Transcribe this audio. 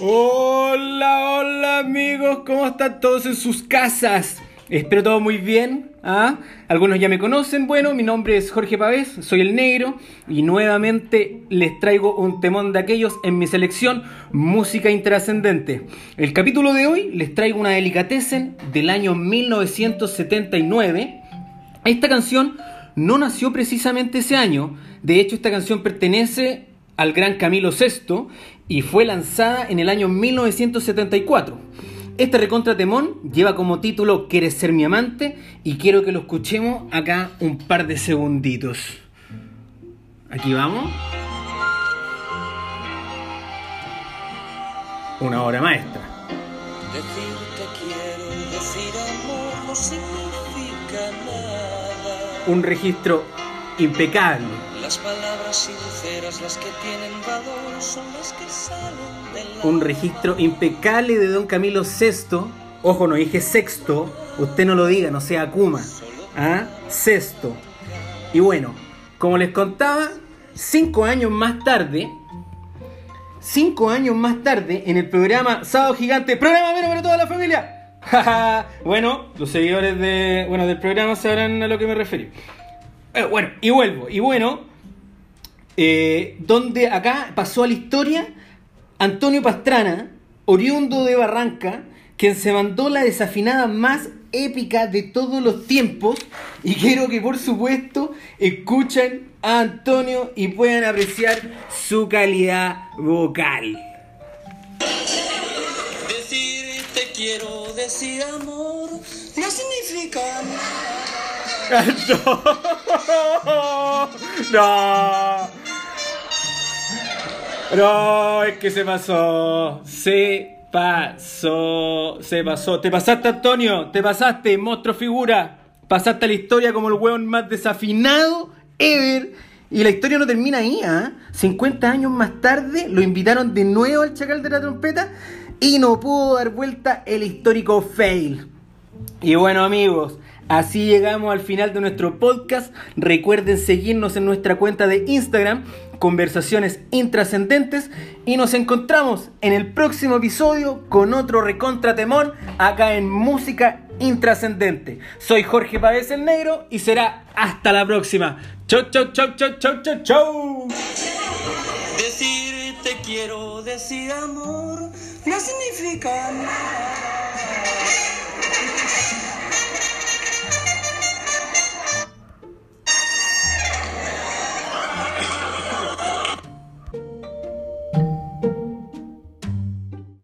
Hola amigos, ¿cómo están todos en sus casas? Espero todo muy bien. ¿ah? Algunos ya me conocen. Bueno, mi nombre es Jorge Pavés, soy el negro y nuevamente les traigo un temón de aquellos en mi selección Música Intrascendente. El capítulo de hoy les traigo una delicatessen del año 1979. Esta canción no nació precisamente ese año. De hecho, esta canción pertenece al gran Camilo VI y fue lanzada en el año 1974. Este recontra temón lleva como título ¿Quieres ser mi amante? Y quiero que lo escuchemos acá un par de segunditos. Aquí vamos. Una obra maestra. Decirte quiero y decir amor no significa nada. Un registro impecable. Las palabras sinceras, las que tienen valor, son las que salen del Un registro impecable de Don Camilo VI. Ojo, no dije sexto. Usted no lo diga, no sea Akuma. ¿Ah? Sexto. Y bueno, como les contaba, cinco años más tarde, cinco años más tarde, en el programa Sábado Gigante, programa menos para toda la familia. bueno, los seguidores de, bueno, del programa sabrán a lo que me refiero. Eh, bueno, y vuelvo. Y bueno, eh, donde acá pasó a la historia Antonio Pastrana, oriundo de Barranca, quien se mandó la desafinada más épica de todos los tiempos. Y quiero que por supuesto escuchen a Antonio y puedan apreciar su calidad vocal. Decirte quiero decir amor no significa nada. no, no. No, es que se pasó. Se pasó. Se pasó. Te pasaste, Antonio. Te pasaste, monstruo figura. Pasaste a la historia como el hueón más desafinado ever. Y la historia no termina ahí, ¿ah? 50 años más tarde lo invitaron de nuevo al chacal de la trompeta y no pudo dar vuelta el histórico fail. Y bueno, amigos. Así llegamos al final de nuestro podcast. Recuerden seguirnos en nuestra cuenta de Instagram, Conversaciones Intrascendentes. Y nos encontramos en el próximo episodio con otro recontra temón acá en Música Intrascendente. Soy Jorge Pávez el Negro y será hasta la próxima. Chau, chau, chau, chau, chau, chau, chau. Decirte quiero decir amor no significa nada.